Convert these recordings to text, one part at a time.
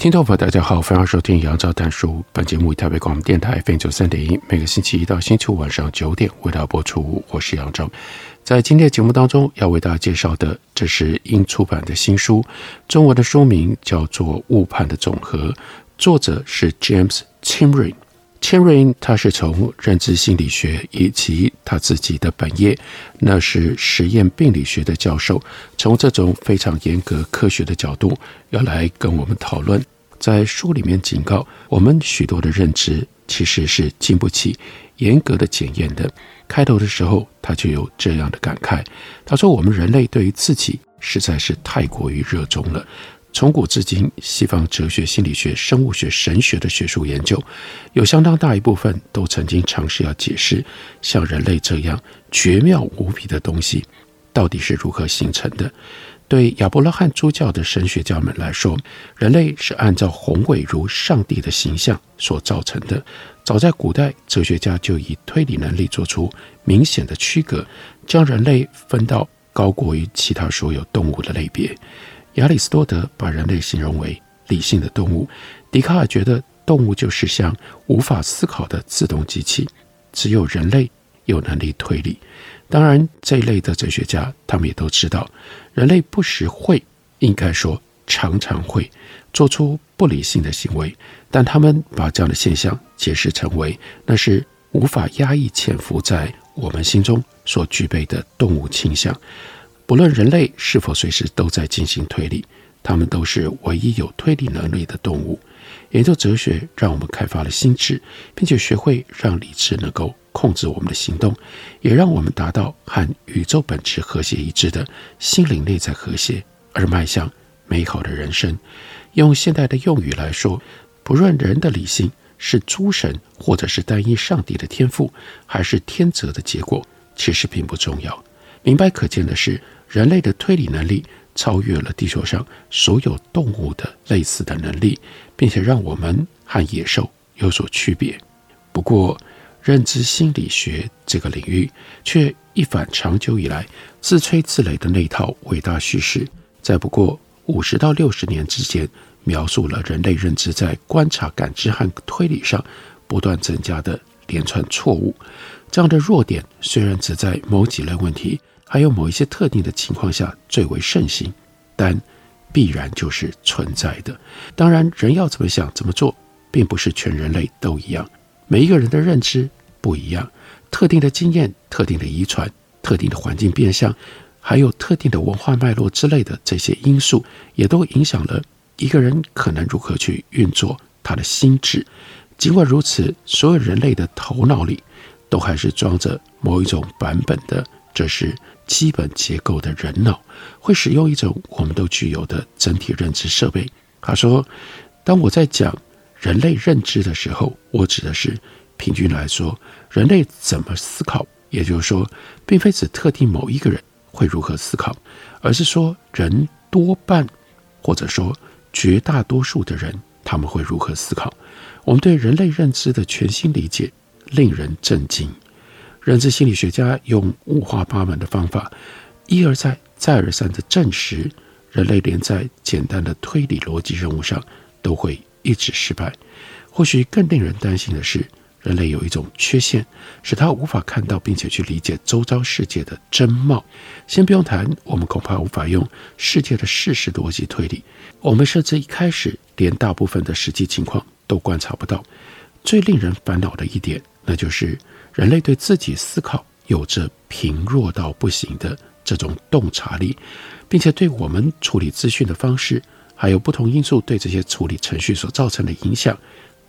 听众朋友，大家好，欢迎收听杨照谈书。本节目以台北广播电台 FM 九三点一，每个星期一到星期五晚上九点为大家播出。我是杨照，在今天的节目当中要为大家介绍的，这是英出版的新书，中文的书名叫做《误判的总和》，作者是 James Timring 千瑞。他是从认知心理学以及他自己的本业，那是实验病理学的教授，从这种非常严格科学的角度，要来跟我们讨论。在书里面警告我们，许多的认知其实是经不起严格的检验的。开头的时候，他就有这样的感慨，他说：“我们人类对于自己实在是太过于热衷了。”从古至今，西方哲学、心理学、生物学、神学的学术研究，有相当大一部分都曾经尝试要解释，像人类这样绝妙无比的东西，到底是如何形成的。对亚伯拉罕诸教的神学家们来说，人类是按照宏伟如上帝的形象所造成的。早在古代，哲学家就以推理能力做出明显的区隔，将人类分到高过于其他所有动物的类别。亚里士多德把人类形容为理性的动物，笛卡尔觉得动物就是像无法思考的自动机器，只有人类有能力推理。当然，这一类的哲学家，他们也都知道，人类不时会，应该说常常会做出不理性的行为，但他们把这样的现象解释成为那是无法压抑潜伏在我们心中所具备的动物倾向。不论人类是否随时都在进行推理，他们都是唯一有推理能力的动物。研究哲学让我们开发了心智，并且学会让理智能够控制我们的行动，也让我们达到和宇宙本质和谐一致的心灵内在和谐，而迈向美好的人生。用现代的用语来说，不论人的理性是诸神或者是单一上帝的天赋，还是天择的结果，其实并不重要。明白可见的是，人类的推理能力超越了地球上所有动物的类似的能力，并且让我们和野兽有所区别。不过，认知心理学这个领域却一反长久以来自吹自擂的那套伟大叙事，在不过五十到六十年之间，描述了人类认知在观察、感知和推理上不断增加的连串错误。这样的弱点虽然只在某几类问题，还有某一些特定的情况下最为盛行，但必然就是存在的。当然，人要怎么想、怎么做，并不是全人类都一样。每一个人的认知不一样，特定的经验、特定的遗传、特定的环境变相，还有特定的文化脉络之类的这些因素，也都影响了一个人可能如何去运作他的心智。尽管如此，所有人类的头脑里都还是装着某一种版本的，这是。基本结构的人脑会使用一种我们都具有的整体认知设备。他说：“当我在讲人类认知的时候，我指的是平均来说，人类怎么思考。也就是说，并非指特定某一个人会如何思考，而是说人多半或者说绝大多数的人他们会如何思考。我们对人类认知的全新理解令人震惊。”认知心理学家用五花八门的方法，一而再、再而三地证实，人类连在简单的推理逻辑任务上都会一直失败。或许更令人担心的是，人类有一种缺陷，使他无法看到并且去理解周遭世界的真貌。先不用谈，我们恐怕无法用世界的事实逻辑推理。我们甚至一开始连大部分的实际情况都观察不到。最令人烦恼的一点，那就是。人类对自己思考有着贫弱到不行的这种洞察力，并且对我们处理资讯的方式，还有不同因素对这些处理程序所造成的影响，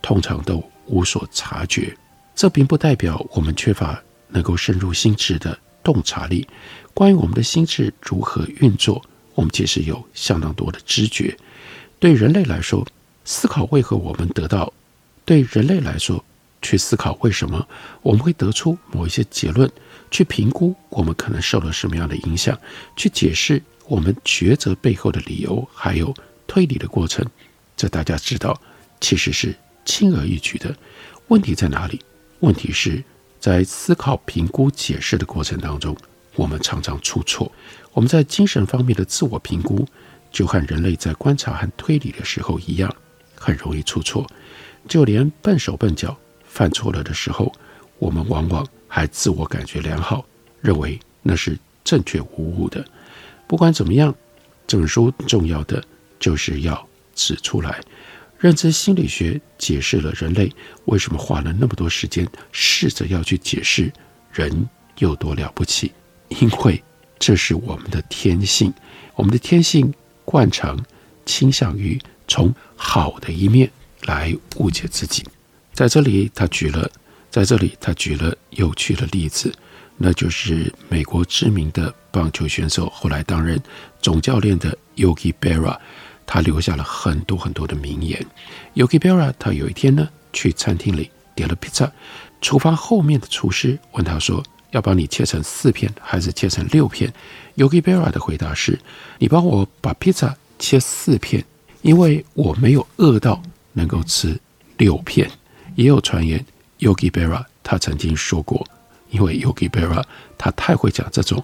通常都无所察觉。这并不代表我们缺乏能够深入心智的洞察力。关于我们的心智如何运作，我们其实有相当多的知觉。对人类来说，思考为何我们得到；对人类来说，去思考为什么我们会得出某一些结论，去评估我们可能受了什么样的影响，去解释我们抉择背后的理由，还有推理的过程。这大家知道，其实是轻而易举的。问题在哪里？问题是在思考、评估、解释的过程当中，我们常常出错。我们在精神方面的自我评估，就和人类在观察和推理的时候一样，很容易出错。就连笨手笨脚犯错了的时候，我们往往还自我感觉良好，认为那是正确无误的。不管怎么样，这本书重要的就是要指出来。认知心理学解释了人类为什么花了那么多时间，试着要去解释人有多了不起，因为这是我们的天性，我们的天性惯常倾向于从好的一面来误解自己。在这里，他举了，在这里他举了有趣的例子，那就是美国知名的棒球选手，后来担任总教练的 Yogi Berra。他留下了很多很多的名言。Yogi Berra 他有一天呢去餐厅里点了披萨，厨房后面的厨师问他说：“要帮你切成四片还是切成六片？”Yogi Berra 的回答是：“你帮我把披萨切四片，因为我没有饿到能够吃六片。”也有传言，Yogi Berra 他曾经说过，因为 Yogi Berra 他太会讲这种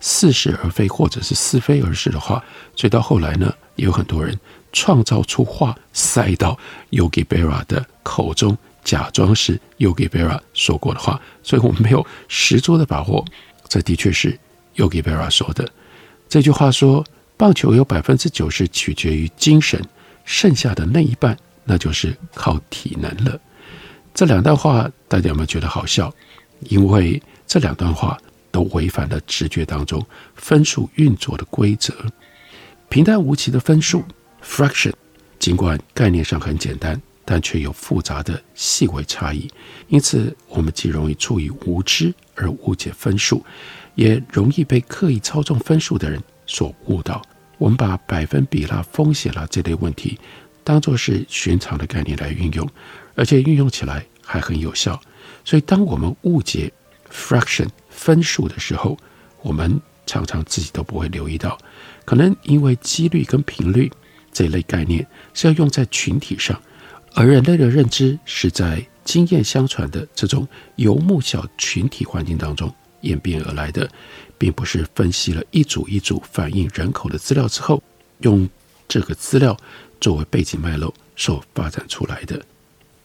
似是而非或者是似非而是的话，所以到后来呢。也有很多人创造出话塞到 Yogi Berra 的口中，假装是 Yogi Berra 说过的话，所以我们没有十足的把握。这的确是 Yogi Berra 说的。这句话说，棒球有百分之九十取决于精神，剩下的那一半，那就是靠体能了。这两段话大家有没有觉得好笑？因为这两段话都违反了直觉当中分数运作的规则。平淡无奇的分数 （fraction），尽管概念上很简单，但却有复杂的细微差异。因此，我们既容易出于无知而误解分数，也容易被刻意操纵分数的人所误导。我们把百分比啦、风险啦这类问题当作是寻常的概念来运用，而且运用起来还很有效。所以，当我们误解 fraction 分数的时候，我们常常自己都不会留意到。可能因为几率跟频率这一类概念是要用在群体上，而人类的认知是在经验相传的这种游牧小群体环境当中演变而来的，并不是分析了一组一组反映人口的资料之后，用这个资料作为背景脉络所发展出来的。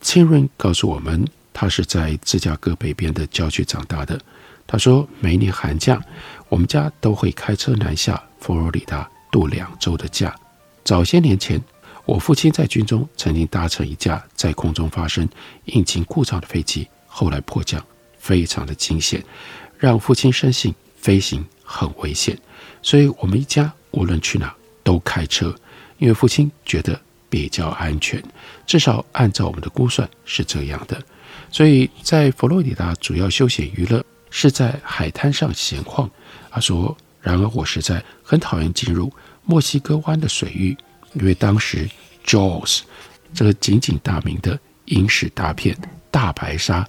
清润告诉我们，他是在芝加哥北边的郊区长大的。他说，每年寒假，我们家都会开车南下。佛罗里达度两周的假。早些年前，我父亲在军中曾经搭乘一架在空中发生引擎故障的飞机，后来迫降，非常的惊险，让父亲深信飞行很危险。所以，我们一家无论去哪都开车，因为父亲觉得比较安全。至少按照我们的估算是这样的。所以在佛罗里达，主要休闲娱乐是在海滩上闲逛。他说。然而，我实在很讨厌进入墨西哥湾的水域，因为当时《Jaws》这个鼎鼎大名的影史大片《大白鲨》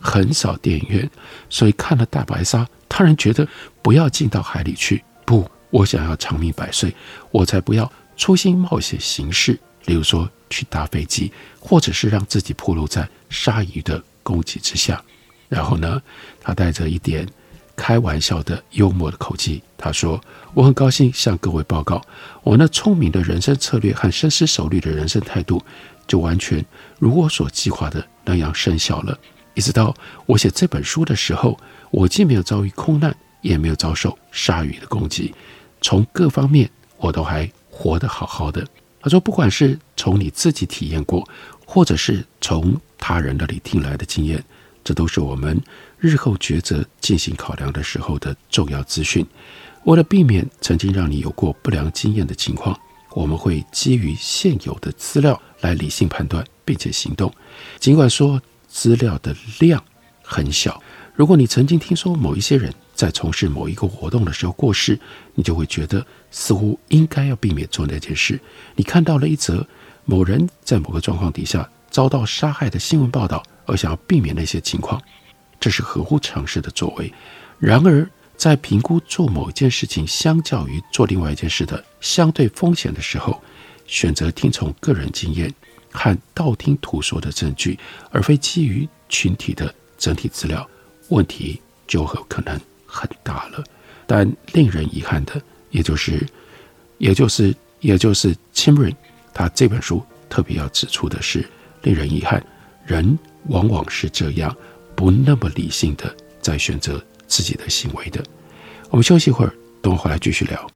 横扫电影院，所以看了《大白鲨》，当然觉得不要进到海里去。不，我想要长命百岁，我才不要粗心冒险行事，例如说去搭飞机，或者是让自己暴露在鲨鱼的攻击之下。然后呢，他带着一点。开玩笑的幽默的口气，他说：“我很高兴向各位报告，我那聪明的人生策略和深思熟虑的人生态度，就完全如我所计划的那样生效了。一直到我写这本书的时候，我既没有遭遇空难，也没有遭受鲨鱼的攻击，从各方面我都还活得好好的。”他说：“不管是从你自己体验过，或者是从他人那里听来的经验，这都是我们。”日后抉择进行考量的时候的重要资讯，为了避免曾经让你有过不良经验的情况，我们会基于现有的资料来理性判断并且行动。尽管说资料的量很小，如果你曾经听说某一些人在从事某一个活动的时候过世，你就会觉得似乎应该要避免做那件事。你看到了一则某人在某个状况底下遭到杀害的新闻报道，而想要避免那些情况，这是合乎常识的作为。然而，在评估做某一件事情相较于做另外一件事的相对风险的时候，选择听从个人经验和道听途说的证据，而非基于群体的整体资料，问题就很可能很大了。但令人遗憾的，也就是，也就是，也就是 t i m r i n 他这本书特别要指出的是，令人遗憾，人往往是这样不那么理性的在选择。自己的行为的，我们休息一会儿，等我回来继续聊。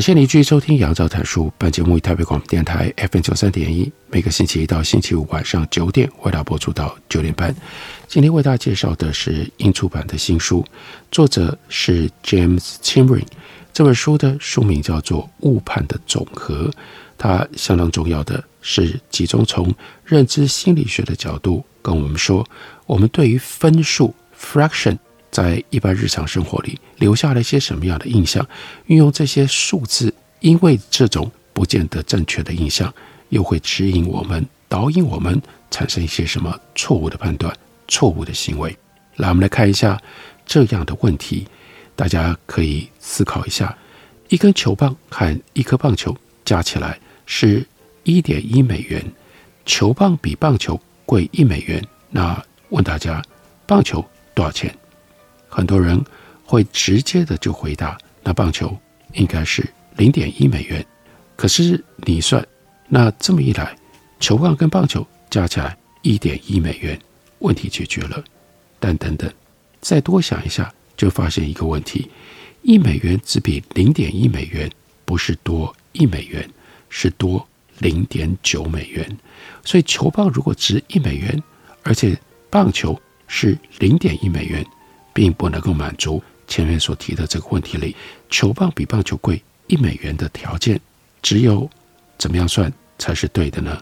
感谢您继续收听《杨照谈书》。本节目以台北广播电台 FM 九三点一，每个星期一到星期五晚上九点为大家播出到九点半。今天为大家介绍的是英出版的新书，作者是 James Chimring。这本书的书名叫做《误判的总和》，它相当重要的是集中从认知心理学的角度跟我们说，我们对于分数 （fraction）。在一般日常生活里留下了一些什么样的印象？运用这些数字，因为这种不见得正确的印象，又会指引我们、导引我们产生一些什么错误的判断、错误的行为。来，我们来看一下这样的问题，大家可以思考一下：一根球棒和一颗棒球加起来是一点一美元，球棒比棒球贵一美元。那问大家，棒球多少钱？很多人会直接的就回答，那棒球应该是零点一美元。可是你算，那这么一来，球棒跟棒球加起来一点一美元，问题解决了。但等等，再多想一下，就发现一个问题：一美元只比零点一美元不是多一美元，是多零点九美元。所以球棒如果值一美元，而且棒球是零点一美元。并不能够满足前面所提的这个问题里，球棒比棒球贵一美元的条件，只有怎么样算才是对的呢？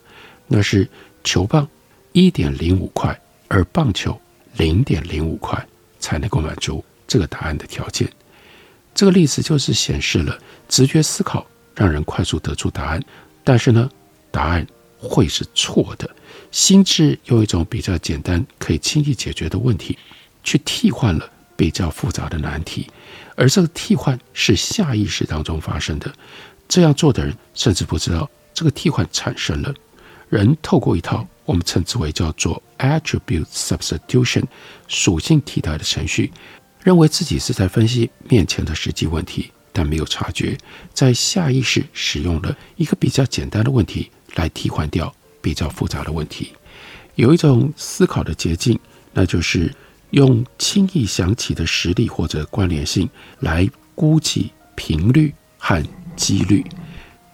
那是球棒一点零五块，而棒球零点零五块才能够满足这个答案的条件。这个例子就是显示了直觉思考让人快速得出答案，但是呢，答案会是错的。心智用一种比较简单、可以轻易解决的问题。去替换了比较复杂的难题，而这个替换是下意识当中发生的。这样做的人甚至不知道这个替换产生了。人透过一套我们称之为叫做 attribute substitution 属性替代的程序，认为自己是在分析面前的实际问题，但没有察觉在下意识使用了一个比较简单的问题来替换掉比较复杂的问题。有一种思考的捷径，那就是用轻易想起的实例或者关联性来估计频率和几率。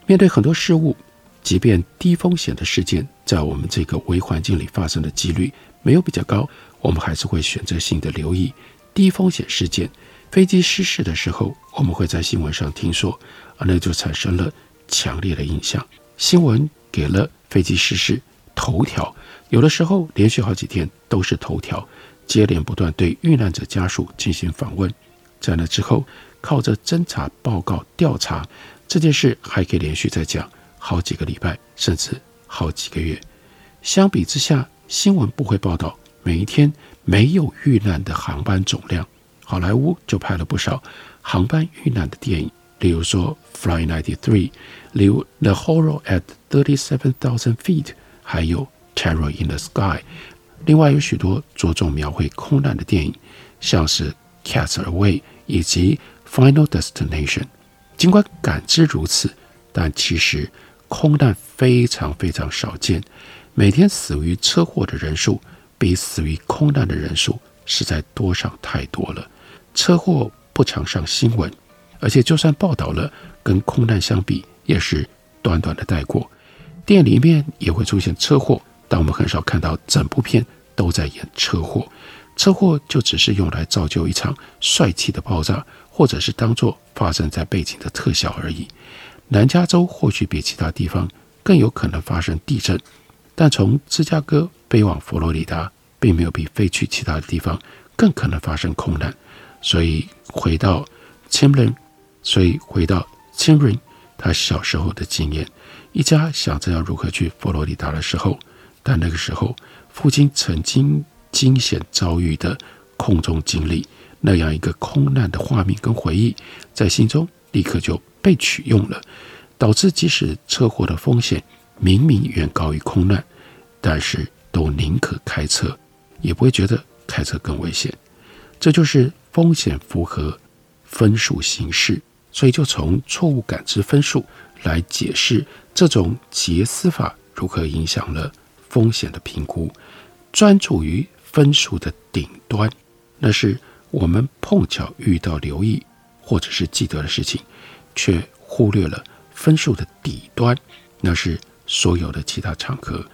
面对很多事物，即便低风险的事件在我们这个微环境里发生的几率没有比较高，我们还是会选择性的留意低风险事件。飞机失事的时候，我们会在新闻上听说，而那就产生了强烈的印象。新闻给了飞机失事头条，有的时候连续好几天都是头条，接连不断对遇难者家属进行访问。在那之后，靠着侦查报告调查，这件事还可以连续再讲好几个礼拜，甚至好几个月。相比之下，新闻不会报道每一天没有遇难的航班总量。好莱坞就拍了不少航班遇难的电影，例如说《Flight 93》，例如《The Horror at Thirty Seven Thousand Feet》，还有《Terror in the Sky》。另外有许多着重描绘空难的电影，像是《Cats Away》以及《Final Destination》。尽管感知如此，但其实空难非常非常少见。每天死于车祸的人数，比死于空难的人数实在多上太多了。车祸不常上新闻，而且就算报道了，跟空难相比也是短短的带过。电影里面也会出现车祸，但我们很少看到整部片都在演车祸。车祸就只是用来造就一场帅气的爆炸，或者是当作发生在背景的特效而已。南加州或许比其他地方更有可能发生地震，但从芝加哥飞往佛罗里达，并没有比飞去其他的地方更可能发生空难。所以回到 Timlin，所以回到 Timlin，他小时候的经验，一家想着要如何去佛罗里达的时候，但那个时候父亲曾经惊险遭遇的空中经历，那样一个空难的画面跟回忆，在心中立刻就被取用了，导致即使车祸的风险明明远高于空难，但是都宁可开车，也不会觉得开车更危险。这就是。风险符合分数形式，所以就从错误感知分数来解释这种捷思法如何影响了风险的评估。专注于分数的顶端，那是我们碰巧遇到、留意或者是记得的事情，却忽略了分数的底端，那是所有的其他场合。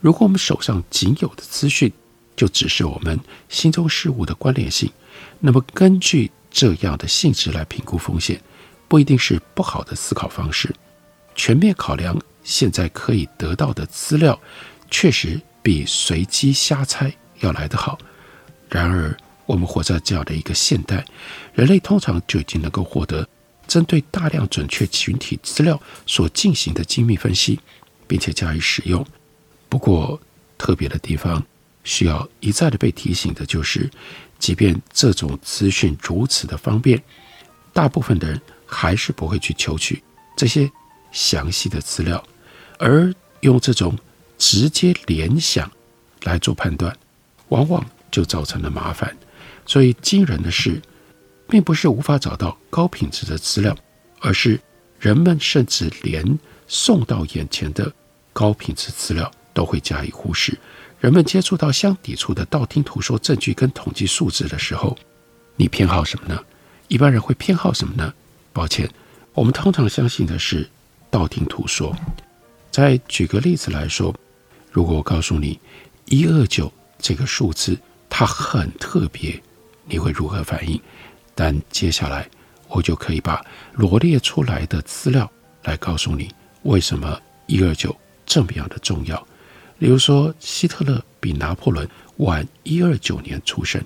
如果我们手上仅有的资讯，就只是我们心中事物的关联性。那么，根据这样的性质来评估风险，不一定是不好的思考方式。全面考量现在可以得到的资料，确实比随机瞎猜要来得好。然而，我们活在这样的一个现代，人类通常就已经能够获得针对大量准确群体资料所进行的精密分析，并且加以使用。不过，特别的地方需要一再的被提醒的就是。即便这种资讯如此的方便，大部分的人还是不会去求取这些详细的资料，而用这种直接联想来做判断，往往就造成了麻烦。所以惊人的是，并不是无法找到高品质的资料，而是人们甚至连送到眼前的高品质资料都会加以忽视。人们接触到相抵触的道听途说证据跟统计数字的时候，你偏好什么呢？一般人会偏好什么呢？抱歉，我们通常相信的是道听途说。再举个例子来说，如果我告诉你一二九这个数字它很特别，你会如何反应？但接下来我就可以把罗列出来的资料来告诉你为什么一二九这么样的重要。例如说，希特勒比拿破仑晚一二九年出生，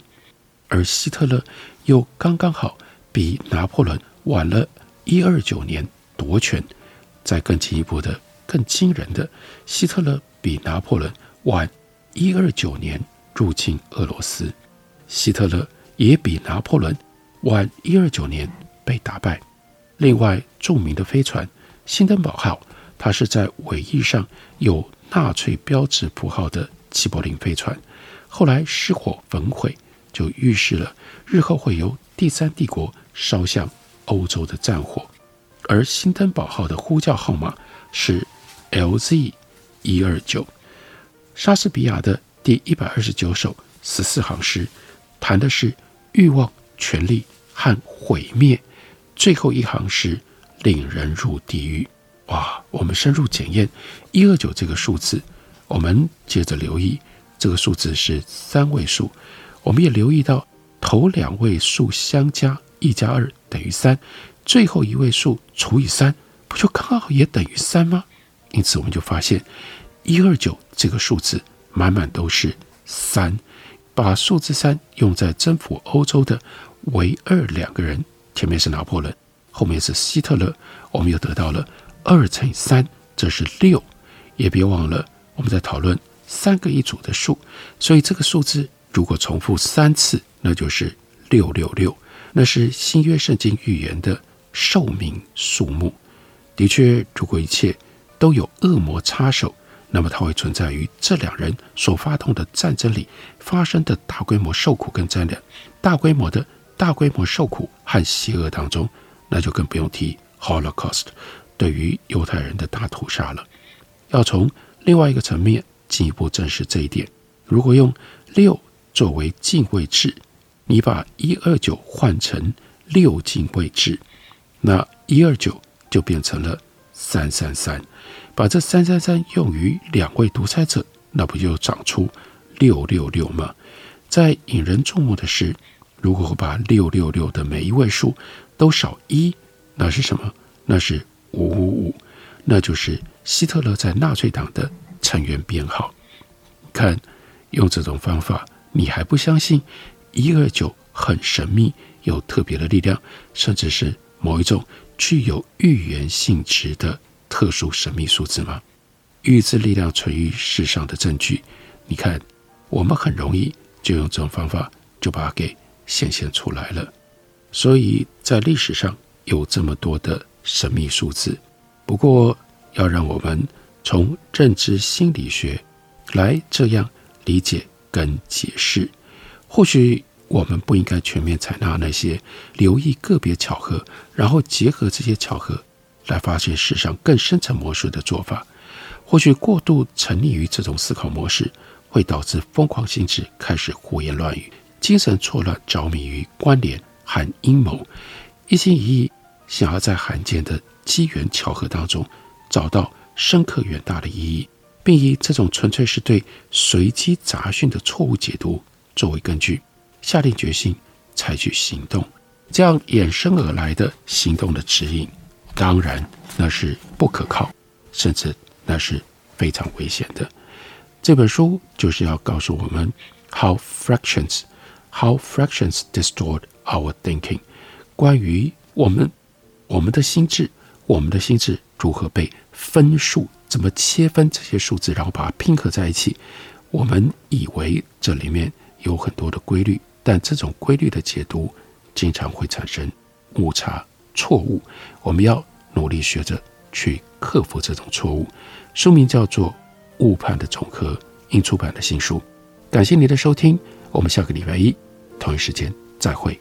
而希特勒又刚刚好比拿破仑晚了一二九年夺权。再更进一步的、更惊人的，希特勒比拿破仑晚一二九年入侵俄罗斯，希特勒也比拿破仑晚一二九年被打败。另外，著名的飞船“辛登堡号”，它是在尾翼上有。纳粹标志符号的齐柏林飞船，后来失火焚毁，就预示了日后会由第三帝国烧向欧洲的战火。而辛登堡号的呼叫号码是 LZ 一二九。莎士比亚的第一百二十九首十四行诗，谈的是欲望、权力和毁灭。最后一行诗令人入地狱。哇！我们深入检验一二九这个数字，我们接着留意这个数字是三位数。我们也留意到头两位数相加一加二等于三，最后一位数除以三，不就刚好也等于三吗？因此，我们就发现一二九这个数字满满都是三。把数字三用在征服欧洲的唯二两个人，前面是拿破仑，后面是希特勒，我们又得到了二乘以三，这是六。也别忘了我们在讨论三个一组的数，所以这个数字如果重复三次，那就是六六六，那是新约圣经预言的寿命数目。的确，如果一切都有恶魔插手，那么它会存在于这两人所发动的战争里发生的大规模受苦跟灾难，大规模的大规模受苦和邪恶当中，那就更不用提 Holocaust 对于犹太人的大屠杀了。要从另外一个层面进一步证实这一点，如果用六作为进位制，你把一二九换成六进位制，那一二九就变成了三三三。把这三三三用于两位独裁者，那不就长出六六六吗？再引人注目的是，如果把六六六的每一位数都少一，那是什么？那是五五五，那就是希特勒在纳粹党的成员编号。看，用这种方法，你还不相信一二九很神秘，有特别的力量，甚至是某一种具有预言性质的？特殊神秘数字吗？预知力量存于世上的证据，你看，我们很容易就用这种方法就把它给显现出来了。所以在历史上有这么多的神秘数字。不过，要让我们从认知心理学来这样理解跟解释，或许我们不应该全面采纳那些留意个别巧合，然后结合这些巧合。来发现世上更深层模式的做法，或许过度沉溺于这种思考模式，会导致疯狂心智开始胡言乱语，精神错乱，着迷于关联和阴谋，一心一意想要在罕见的机缘巧合当中找到深刻远大的意义，并以这种纯粹是对随机杂讯的错误解读作为根据，下定决心采取行动，这样衍生而来的行动的指引。当然，那是不可靠，甚至那是非常危险的。这本书就是要告诉我们，how fractions, how fractions distort our thinking。关于我们，我们的心智，我们的心智如何被分数，怎么切分这些数字，然后把它拼合在一起。我们以为这里面有很多的规律，但这种规律的解读经常会产生误差。错误，我们要努力学着去克服这种错误。书名叫做《误判的总和》，印出版的新书。感谢您的收听，我们下个礼拜一同一时间再会。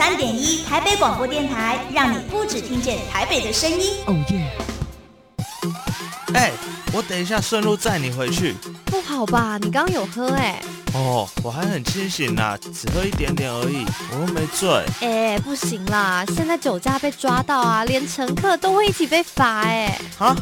三点一台北广播电台，让你不只听见台北的声音。哦耶！哎，我等一下顺路载你回去。不好吧？你刚刚有喝哎。哦，我还很清醒啦，只喝一点点而已，我又没醉。哎，不行啦，现在酒驾被抓到啊，连乘客都会一起被罚哎。啊？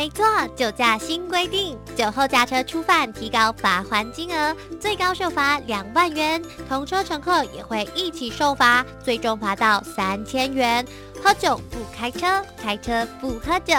没错，酒驾新规定，酒后驾车初犯提高罚还金额，最高受罚两万元，同车乘客也会一起受罚，最终罚到三千元。喝酒不开车，开车不喝酒。